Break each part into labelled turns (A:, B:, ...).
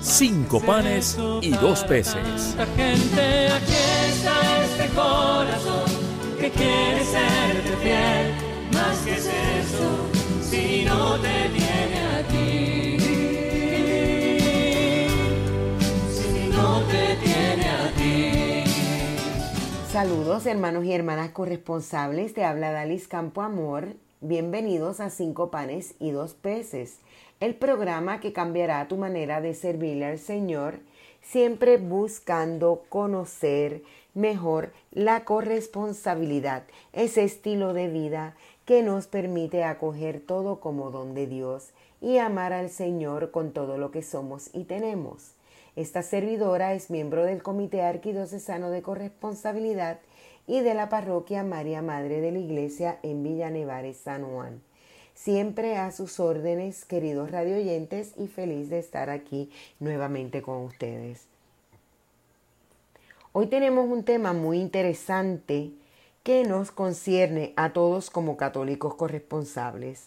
A: cinco panes y dos peces.
B: Gente, aquí está este corazón que quiere serte fiel. Más que es eso, si no te tiene a ti. Si no te tiene a ti.
C: Saludos hermanos y hermanas corresponsables, te habla Dalis Campo Amor. Bienvenidos a Cinco Panes y Dos Peces, el programa que cambiará tu manera de servirle al Señor, siempre buscando conocer mejor la corresponsabilidad, ese estilo de vida que nos permite acoger todo como don de Dios y amar al Señor con todo lo que somos y tenemos. Esta servidora es miembro del Comité Arquidiocesano de Corresponsabilidad y de la Parroquia María Madre de la Iglesia en Villa Nevares, San Juan. Siempre a sus órdenes, queridos radioyentes, y feliz de estar aquí nuevamente con ustedes. Hoy tenemos un tema muy interesante que nos concierne a todos como católicos corresponsables.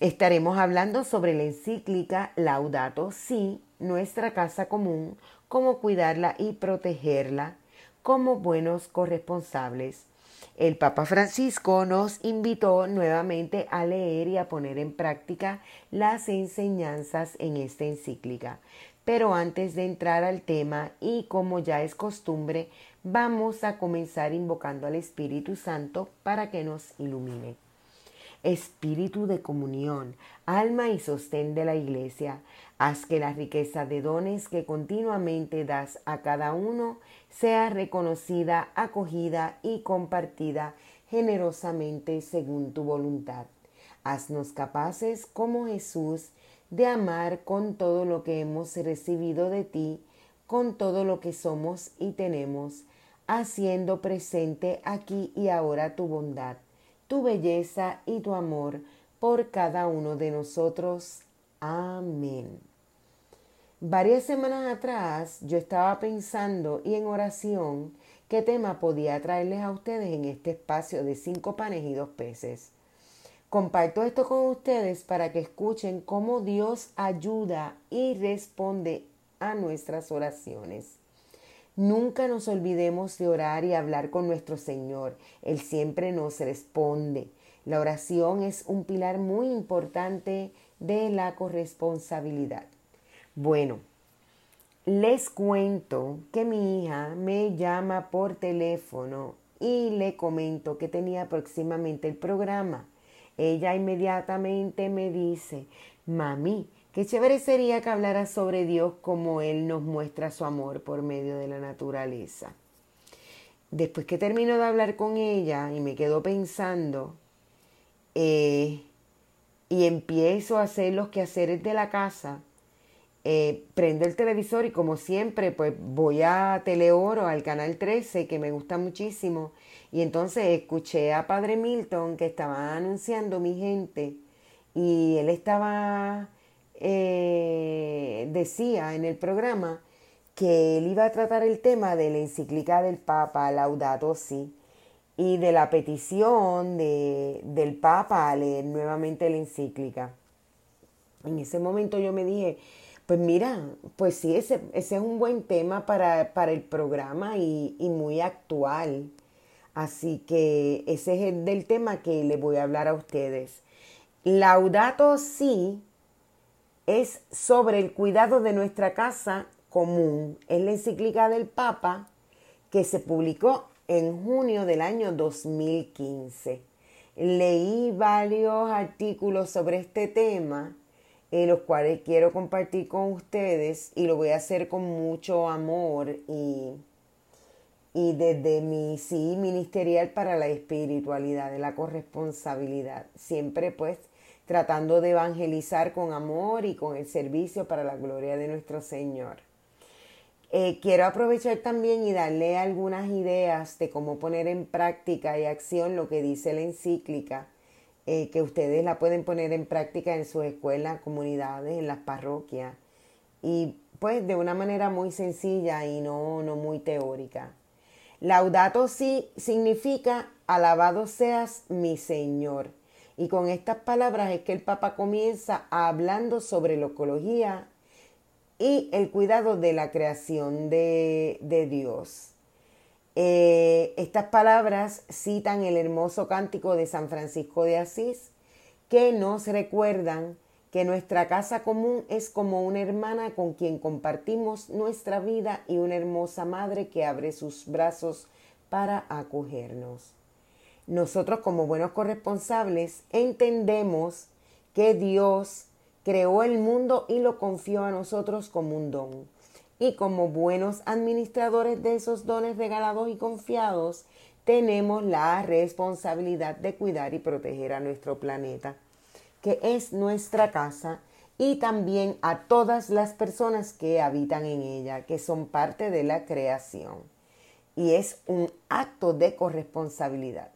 C: Estaremos hablando sobre la encíclica Laudato Si, nuestra casa común, cómo cuidarla y protegerla como buenos corresponsables. El Papa Francisco nos invitó nuevamente a leer y a poner en práctica las enseñanzas en esta encíclica. Pero antes de entrar al tema y como ya es costumbre, vamos a comenzar invocando al Espíritu Santo para que nos ilumine. Espíritu de comunión, alma y sostén de la Iglesia, haz que la riqueza de dones que continuamente das a cada uno sea reconocida, acogida y compartida generosamente según tu voluntad. Haznos capaces, como Jesús, de amar con todo lo que hemos recibido de ti, con todo lo que somos y tenemos, haciendo presente aquí y ahora tu bondad, tu belleza y tu amor por cada uno de nosotros. Amén. Varias semanas atrás yo estaba pensando y en oración qué tema podía traerles a ustedes en este espacio de cinco panes y dos peces. Comparto esto con ustedes para que escuchen cómo Dios ayuda y responde a nuestras oraciones. Nunca nos olvidemos de orar y hablar con nuestro Señor. Él siempre nos responde. La oración es un pilar muy importante de la corresponsabilidad. Bueno, les cuento que mi hija me llama por teléfono y le comento que tenía próximamente el programa. Ella inmediatamente me dice, mami, qué chévere sería que hablara sobre Dios como Él nos muestra su amor por medio de la naturaleza. Después que termino de hablar con ella y me quedo pensando, eh, y empiezo a hacer los quehaceres de la casa, eh, prendo el televisor y como siempre, pues voy a Teleoro, al canal 13, que me gusta muchísimo. Y entonces escuché a Padre Milton que estaba anunciando mi gente y él estaba, eh, decía en el programa que él iba a tratar el tema de la encíclica del Papa Laudato Si y de la petición de, del Papa a leer nuevamente la encíclica. En ese momento yo me dije, pues mira, pues sí, ese, ese es un buen tema para, para el programa y, y, muy actual. Así que ese es el del tema que le voy a hablar a ustedes. Laudato Si es sobre el cuidado de nuestra casa común. Es la encíclica del Papa que se publicó en junio del año 2015. Leí varios artículos sobre este tema eh, los cuales quiero compartir con ustedes y lo voy a hacer con mucho amor y, y desde mi sí ministerial para la espiritualidad, de la corresponsabilidad, siempre pues tratando de evangelizar con amor y con el servicio para la gloria de nuestro Señor. Eh, quiero aprovechar también y darle algunas ideas de cómo poner en práctica y acción lo que dice la encíclica, eh, que ustedes la pueden poner en práctica en sus escuelas, comunidades, en las parroquias, y pues de una manera muy sencilla y no, no muy teórica. Laudato si significa alabado seas mi Señor. Y con estas palabras es que el Papa comienza hablando sobre la ecología y el cuidado de la creación de, Dios. Eh, estas palabras citan el hermoso cántico de San Francisco de Asís, que nos recuerdan que nuestra casa común es como una hermana con quien compartimos nuestra vida y una hermosa madre que abre sus brazos para acogernos. Nosotros como buenos corresponsables entendemos que Dios creó el mundo y lo confió a nosotros como un don. Y como buenos administradores de esos dones regalados y confiados, tenemos la responsabilidad de cuidar y proteger a nuestro planeta, que es nuestra casa, y también a todas las personas que habitan en ella, que son parte de la creación. Y es un acto de corresponsabilidad.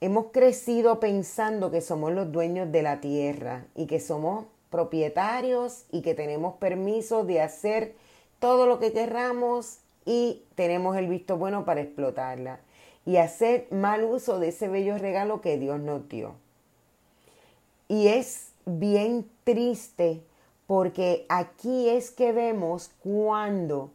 C: Hemos crecido pensando que somos los dueños de la tierra y que somos propietarios y que tenemos permiso de hacer todo lo que querramos y tenemos el visto bueno para explotarla y hacer mal uso de ese bello regalo que Dios nos dio. Y es bien triste porque aquí es que vemos cuando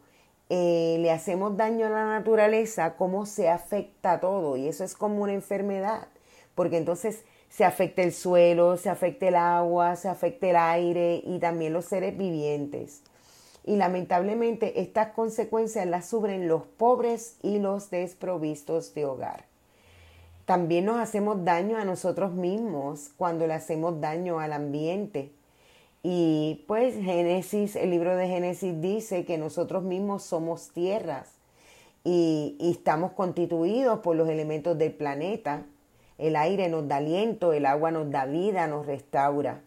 C: eh, le hacemos daño a la naturaleza, cómo se afecta todo. Y eso es como una enfermedad, porque entonces se afecta el suelo, se afecta el agua, se afecta el aire y también los seres vivientes. Y lamentablemente estas consecuencias las sufren los pobres y los desprovistos de hogar. También nos hacemos daño a nosotros mismos cuando le hacemos daño al ambiente y pues Génesis, el libro de Génesis dice que nosotros mismos somos tierras y, estamos constituidos por los elementos del planeta. El aire nos da aliento, el agua nos da vida, nos restaura.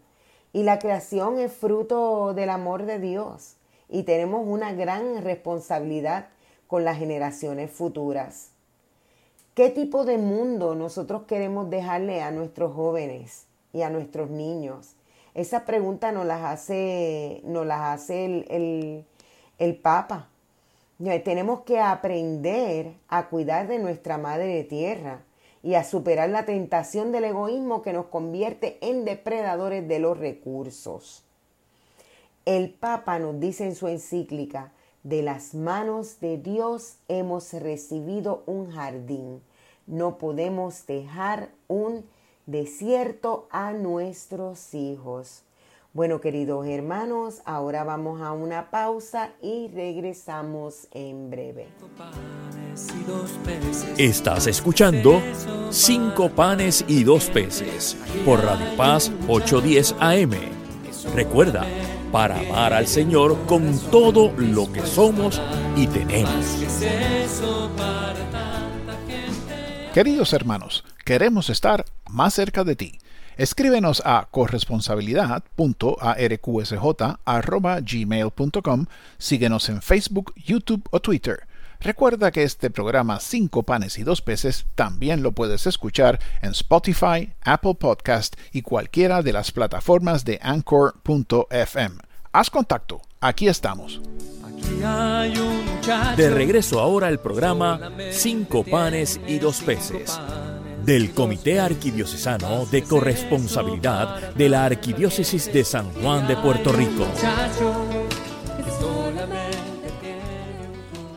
C: Y la creación es fruto del amor de Dios y tenemos una gran responsabilidad con las generaciones futuras. ¿Qué tipo de mundo nosotros queremos dejarle a nuestros jóvenes y a nuestros niños? Esa pregunta nos las hace, nos las hace el, el Papa. Tenemos que aprender a cuidar de nuestra madre tierra y a superar la tentación del egoísmo que nos convierte en depredadores de los recursos. El Papa nos dice en su encíclica, de las manos de Dios hemos recibido un jardín. No podemos dejar un desierto a nuestros hijos. Bueno, queridos hermanos, ahora vamos a una pausa y regresamos en breve.
A: Estás escuchando Cinco panes y dos peces por Radio Paz 810 AM. Recuerda, para amar al Señor con todo lo que somos y tenemos.
D: Queridos hermanos, queremos estar más cerca de ti. Escríbenos a corresponsabilidad.arqsj.gmail.com, síguenos en Facebook, YouTube o Twitter. Recuerda que este programa Cinco panes y dos peces también lo puedes escuchar en Spotify, Apple Podcast y cualquiera de las plataformas de Anchor.fm. Haz contacto, aquí estamos.
A: De regreso ahora al programa Cinco panes y dos peces del Comité Arquidiocesano de Corresponsabilidad de la Arquidiócesis de San Juan de Puerto Rico.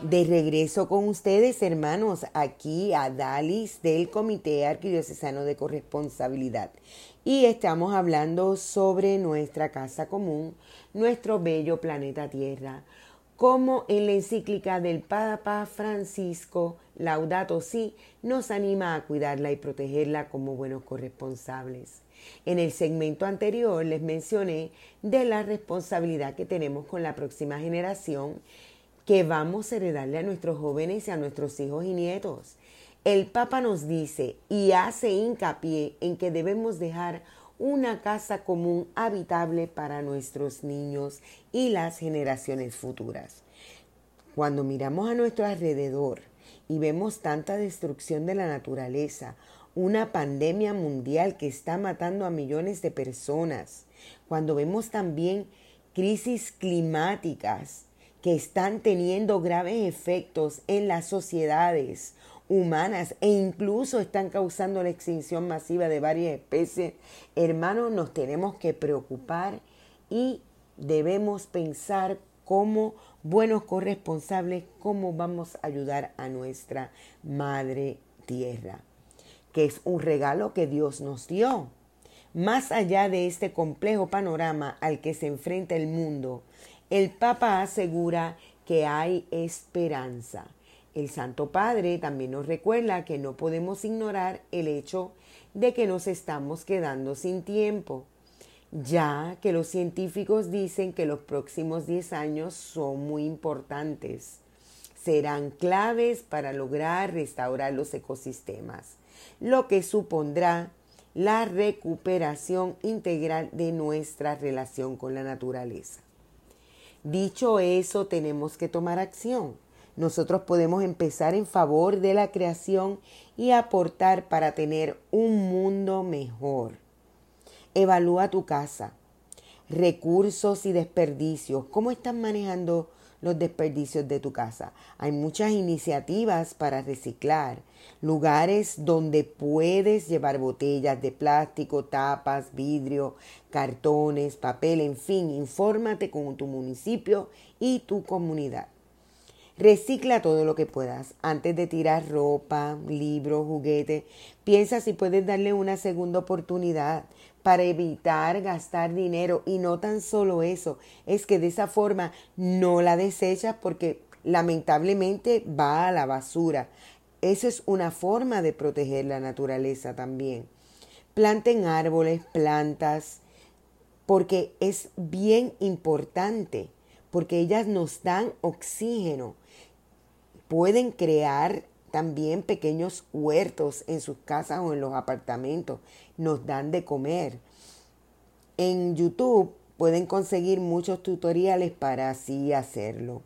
C: De regreso con ustedes, hermanos, aquí a Dalis del Comité Arquidiocesano de Corresponsabilidad. Y estamos hablando sobre nuestra casa común, nuestro bello planeta Tierra como en la encíclica del Papa Francisco Laudato Si nos anima a cuidarla y protegerla como buenos corresponsables. En el segmento anterior les mencioné de la responsabilidad que tenemos con la próxima generación que vamos a heredarle a nuestros jóvenes y a nuestros hijos y nietos. El Papa nos dice y hace hincapié en que debemos dejar una casa común habitable para nuestros niños y las generaciones futuras. Cuando miramos a nuestro alrededor y vemos tanta destrucción de la naturaleza, una pandemia mundial que está matando a millones de personas, cuando vemos también crisis climáticas que están teniendo graves efectos en las sociedades humanas e incluso están causando la extinción masiva de varias especies, hermanos, nos tenemos que preocupar y debemos pensar como buenos corresponsables cómo vamos a ayudar a nuestra Madre Tierra, que es un regalo que Dios nos dio. Más allá de este complejo panorama al que se enfrenta el mundo, el Papa asegura que hay esperanza. El Santo Padre también nos recuerda que no podemos ignorar el hecho de que nos estamos quedando sin tiempo ya que los científicos dicen que los próximos 10 años son muy importantes. Serán claves para lograr restaurar los ecosistemas, lo que supondrá la recuperación integral de nuestra relación con la naturaleza. Dicho eso, tenemos que tomar acción. Nosotros podemos empezar en favor de la creación y aportar para tener un mundo mejor. Evalúa tu casa, recursos y desperdicios. ¿Cómo estás manejando los desperdicios de tu casa? Hay muchas iniciativas para reciclar, lugares donde puedes llevar botellas de plástico, tapas, vidrio, cartones, papel, en fin, infórmate con tu municipio y tu comunidad. Recicla todo lo que puedas. Antes de tirar ropa, libros, juguetes, piensa si puedes darle una segunda oportunidad para evitar gastar dinero. Y no tan solo eso, es que de esa forma no la desechas porque lamentablemente va a la basura. Esa es una forma de proteger la naturaleza también. Planten árboles, plantas, porque es bien importante, porque ellas nos dan oxígeno. Pueden crear también pequeños huertos en sus casas o en los apartamentos. Nos dan de comer. En YouTube pueden conseguir muchos tutoriales para así hacerlo.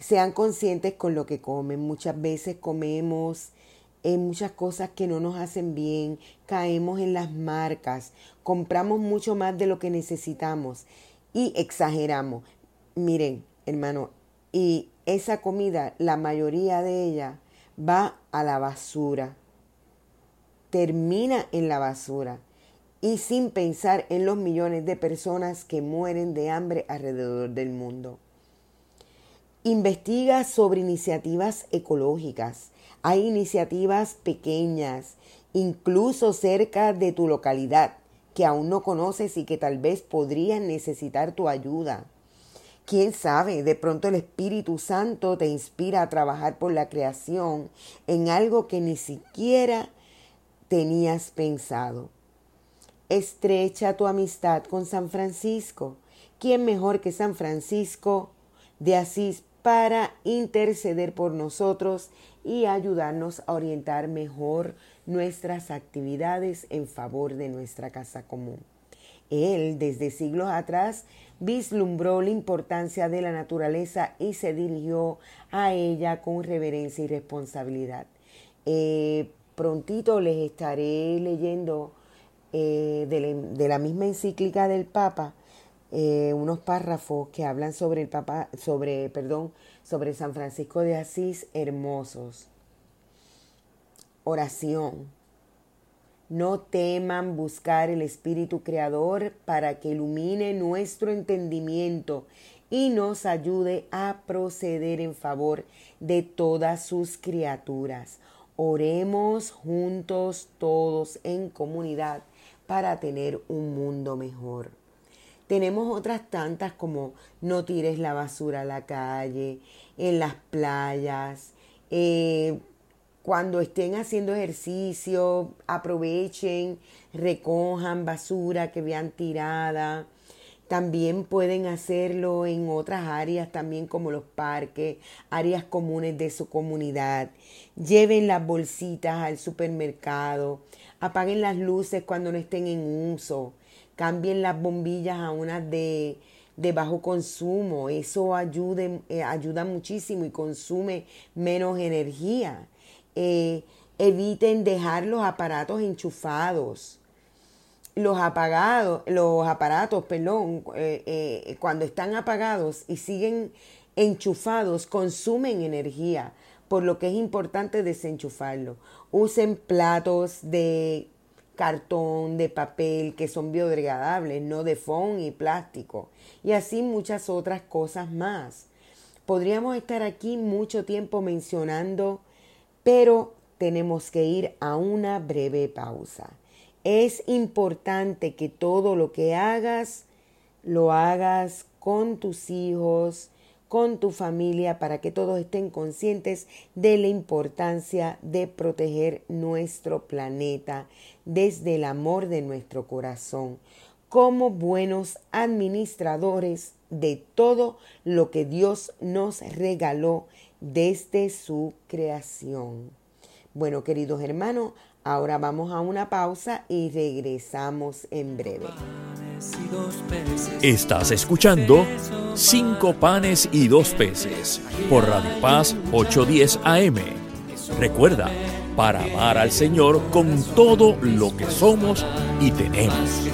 C: Sean conscientes con lo que comen. Muchas veces comemos en muchas cosas que no nos hacen bien, caemos en las marcas, compramos mucho más de lo que necesitamos y exageramos. Miren, hermano, y esa comida, la mayoría de ella va a la basura, termina en la basura y sin pensar en los millones de personas que mueren de hambre alrededor del mundo. Investiga sobre iniciativas ecológicas. Hay iniciativas pequeñas, incluso cerca de tu localidad, que aún no conoces y que tal vez podrían necesitar tu ayuda. Quién sabe, de pronto el Espíritu Santo te inspira a trabajar por la creación en algo que ni siquiera tenías pensado. Estrecha tu amistad con San Francisco. ¿Quién mejor que San Francisco de Asís para interceder por nosotros y ayudarnos a orientar mejor nuestras actividades en favor de nuestra casa común? Él, desde siglos atrás, vislumbró la importancia de la naturaleza y se dirigió a ella con reverencia y responsabilidad. Eh, prontito les estaré leyendo eh, de, la, misma encíclica del Papa eh, unos párrafos que hablan sobre el Papa, sobre, perdón, sobre San Francisco de Asís hermosos. Oración. No teman buscar el Espíritu Creador para que ilumine nuestro entendimiento y nos ayude a proceder en favor de todas sus criaturas. Oremos juntos todos en comunidad para tener un mundo mejor. Tenemos otras tantas como no tires la basura a la calle, en las playas, eh, cuando estén haciendo ejercicio, aprovechen, recojan basura que vean tirada. También pueden hacerlo en otras áreas, también como los parques, áreas comunes de su comunidad. Lleven las bolsitas al supermercado. Apaguen las luces cuando no estén en uso. Cambien las bombillas a unas de, bajo consumo. Eso ayude, eh, ayuda muchísimo y consume menos energía. Eh, eviten dejar los aparatos enchufados. Los apagados, los aparatos, perdón, eh, cuando están apagados y siguen enchufados, consumen energía, por lo que es importante desenchufarlo. Usen platos de cartón, de papel, que son biodegradables, no de foam y plástico, y así muchas otras cosas más. Podríamos estar aquí mucho tiempo mencionando, pero tenemos que ir a una breve pausa. Es importante que todo lo que hagas, lo hagas con tus hijos, con tu familia para que todos estén conscientes de la importancia de proteger nuestro planeta desde el amor de nuestro corazón, como buenos administradores de todo lo que Dios nos regaló desde su creación. Bueno, queridos hermanos, ahora vamos a una pausa y regresamos en breve.
A: Estás escuchando Cinco panes y dos peces por Radio Paz 810 AM. Recuerda, para amar al Señor con todo lo que somos y tenemos.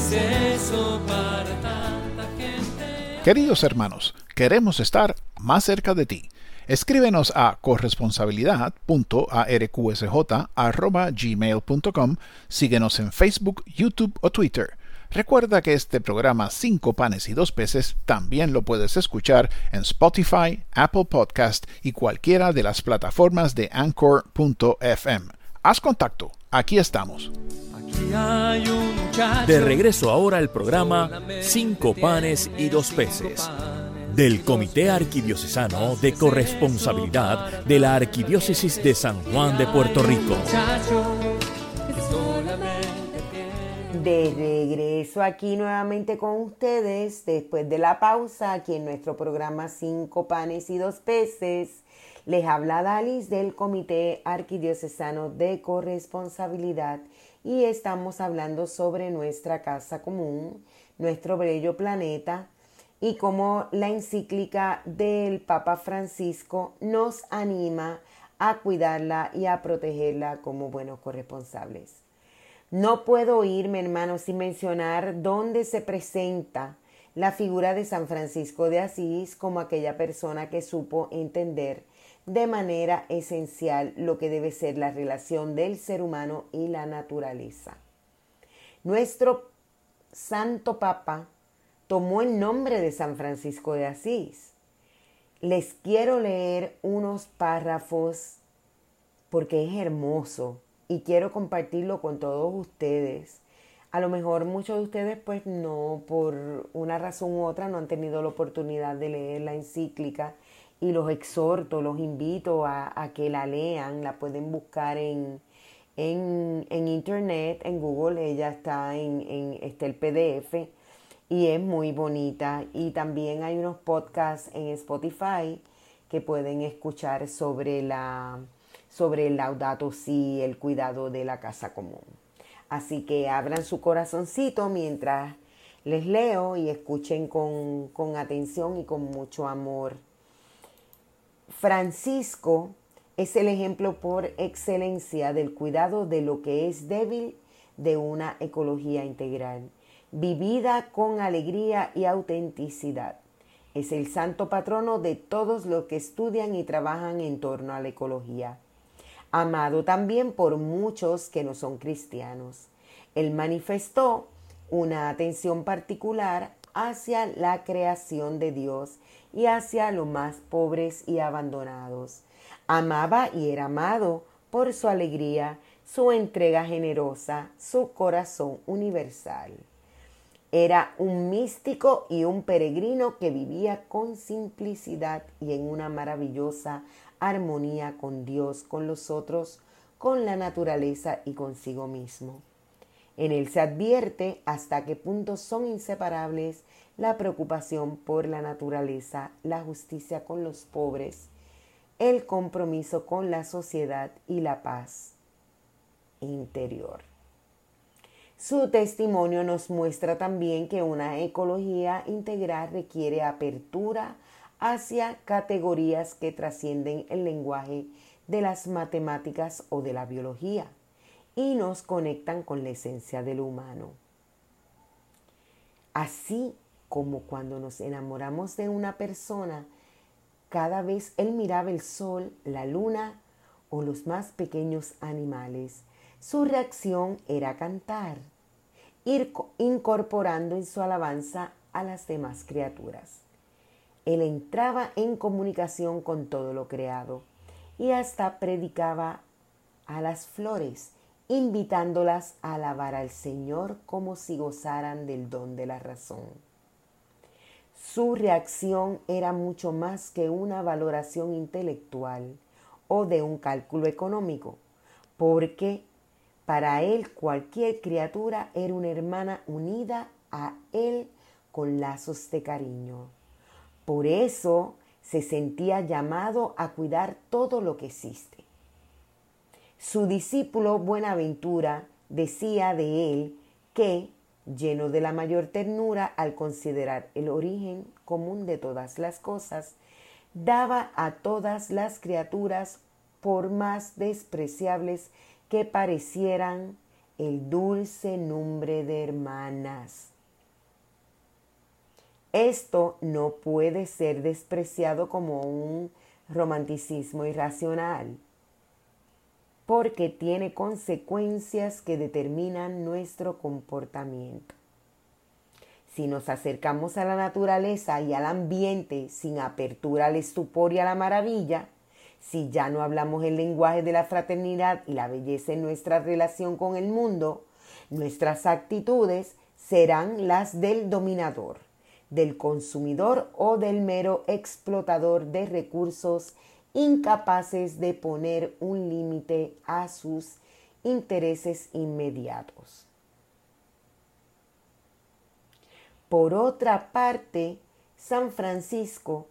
D: Queridos hermanos, queremos estar más cerca de ti. Escríbenos a corresponsabilidad.arqsj.gmail.com, síguenos en Facebook, YouTube o Twitter. Recuerda que este programa Cinco panes y dos peces también lo puedes escuchar en Spotify, Apple Podcast y cualquiera de las plataformas de Anchor.fm. Haz contacto, aquí estamos.
A: De regreso ahora al programa Cinco panes y dos peces del Comité Arquidiocesano de Corresponsabilidad de la Arquidiócesis de San Juan de Puerto Rico.
C: De regreso aquí nuevamente con ustedes después de la pausa aquí en nuestro programa Cinco panes y dos peces. Les habla Dalis del Comité Arquidiocesano de Corresponsabilidad y estamos hablando sobre nuestra casa común, nuestro bello planeta y cómo la encíclica del Papa Francisco nos anima a cuidarla y a protegerla como buenos corresponsables. No puedo irme, hermano, sin mencionar dónde se presenta la figura de San Francisco de Asís como aquella persona que supo entender de manera esencial lo que debe ser la relación del ser humano y la naturaleza. Nuestro Santo Papa tomó el nombre de San Francisco de Asís. Les quiero leer unos párrafos porque es hermoso y quiero compartirlo con todos ustedes. A lo mejor muchos de ustedes pues no, por una razón u otra, no han tenido la oportunidad de leer la encíclica y los exhorto, los invito a, que la lean, la pueden buscar en, en, internet, en Google, ella está en, en está el PDF y es muy bonita. Y también hay unos podcasts en Spotify que pueden escuchar sobre la sobre el laudato si, el cuidado de la casa común. Así que abran su corazoncito mientras les leo y escuchen con, con atención y con mucho amor. Francisco es el ejemplo por excelencia del cuidado de lo que es débil de una ecología integral, vivida con alegría y autenticidad. Es el santo patrono de todos los que estudian y trabajan en torno a la ecología amado también por muchos que no son cristianos. Él manifestó una atención particular hacia la creación de Dios y hacia los más pobres y abandonados. Amaba y era amado por su alegría, su entrega generosa, su corazón universal. Era un místico y un peregrino que vivía con simplicidad y en una maravillosa armonía con Dios, con los otros, con la naturaleza y consigo mismo. En él se advierte hasta qué punto son inseparables la preocupación por la naturaleza, la justicia con los pobres, el compromiso con la sociedad y la paz interior. Su testimonio nos muestra también que una ecología integral requiere apertura hacia categorías que trascienden el lenguaje de las matemáticas o de la biología y nos conectan con la esencia del humano. Así como cuando nos enamoramos de una persona, cada vez él miraba el sol, la luna o los más pequeños animales, su reacción era cantar, ir incorporando en su alabanza a las demás criaturas. Él entraba en comunicación con todo lo creado y hasta predicaba a las flores, invitándolas a alabar al Señor como si gozaran del don de la razón. Su reacción era mucho más que una valoración intelectual o de un cálculo económico, porque para él cualquier criatura era una hermana unida a él con lazos de cariño. Por eso se sentía llamado a cuidar todo lo que existe. Su discípulo Buenaventura decía de él que, lleno de la mayor ternura al considerar el origen común de todas las cosas, daba a todas las criaturas, por más despreciables que parecieran, el dulce nombre de hermanas. Esto no puede ser despreciado como un romanticismo irracional, porque tiene consecuencias que determinan nuestro comportamiento. Si nos acercamos a la naturaleza y al ambiente sin apertura al estupor y a la maravilla, si ya no hablamos el lenguaje de la fraternidad y la belleza en nuestra relación con el mundo, nuestras actitudes serán las del dominador, del consumidor o del mero explotador de recursos incapaces de poner un límite a sus intereses inmediatos. Por otra parte, San Francisco,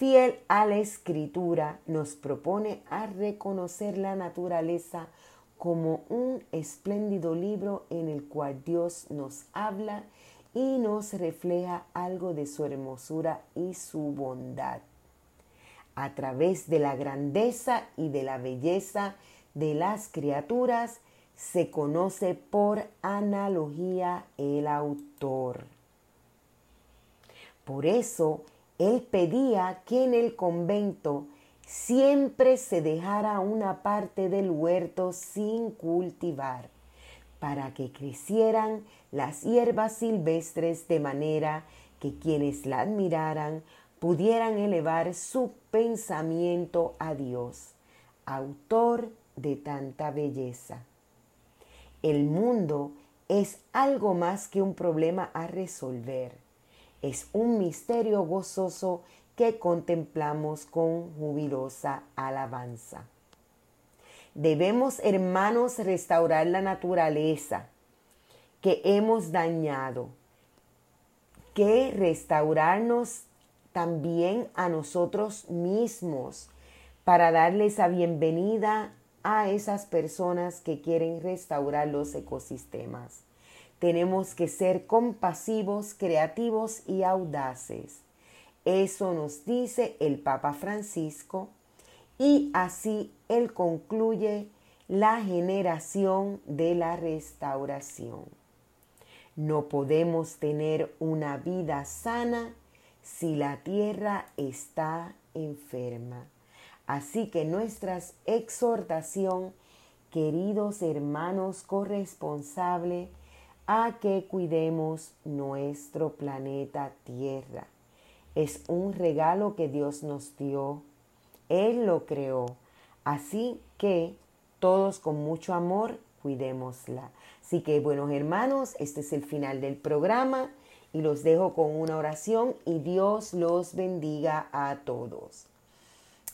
C: fiel a la escritura, nos propone a reconocer la naturaleza como un espléndido libro en el cual Dios nos habla y nos refleja algo de su hermosura y su bondad. A través de la grandeza y de la belleza de las criaturas se conoce por analogía el autor. Por eso él pedía que en el convento siempre se dejara una parte del huerto sin cultivar, para que crecieran las hierbas silvestres de manera que quienes la admiraran pudieran elevar su pensamiento a Dios, autor de tanta belleza. El mundo es algo más que un problema a resolver es un misterio gozoso que contemplamos con jubilosa alabanza. Debemos, hermanos, restaurar la naturaleza que hemos dañado, que restaurarnos también a nosotros mismos para darles la bienvenida a esas personas que quieren restaurar los ecosistemas. Tenemos que ser compasivos, creativos y audaces. Eso nos dice el Papa Francisco y así él concluye la generación de la restauración. No podemos tener una vida sana si la tierra está enferma. Así que nuestra exhortación, queridos hermanos corresponsables, a que cuidemos nuestro planeta Tierra. Es un regalo que Dios nos dio. Él lo creó. Así que todos con mucho amor cuidémosla. Así que buenos hermanos, este es el final del programa y los dejo con una oración y Dios los bendiga a todos.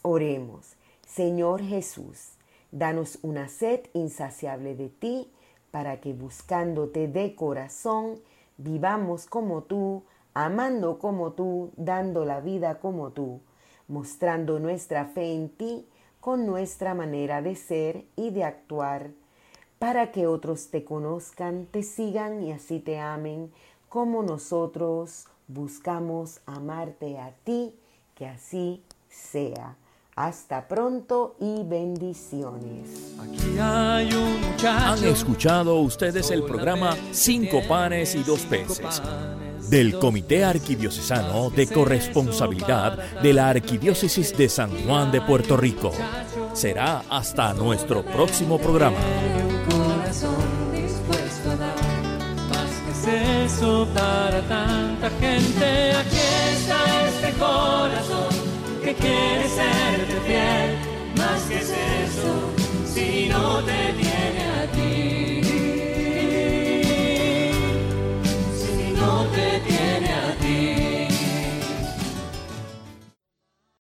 C: Oremos. Señor Jesús, danos una sed insaciable de ti para que buscándote de corazón vivamos como tú, amando como tú, dando la vida como tú, mostrando nuestra fe en ti con nuestra manera de ser y de actuar, para que otros te conozcan, te sigan y así te amen como nosotros buscamos amarte a ti, que así sea. Hasta pronto y bendiciones.
B: Aquí hay un muchacho.
A: Han escuchado ustedes el programa Cinco panes y dos peces del Comité Arquidiocesano de Corresponsabilidad de la Arquidiócesis de San Juan de Puerto Rico. Será hasta nuestro próximo programa.
B: Un corazón dispuesto a dar más que es eso para tanta gente. Aquí está este corazón que quiere serte fiel, más que es eso, si no te tiene a ti.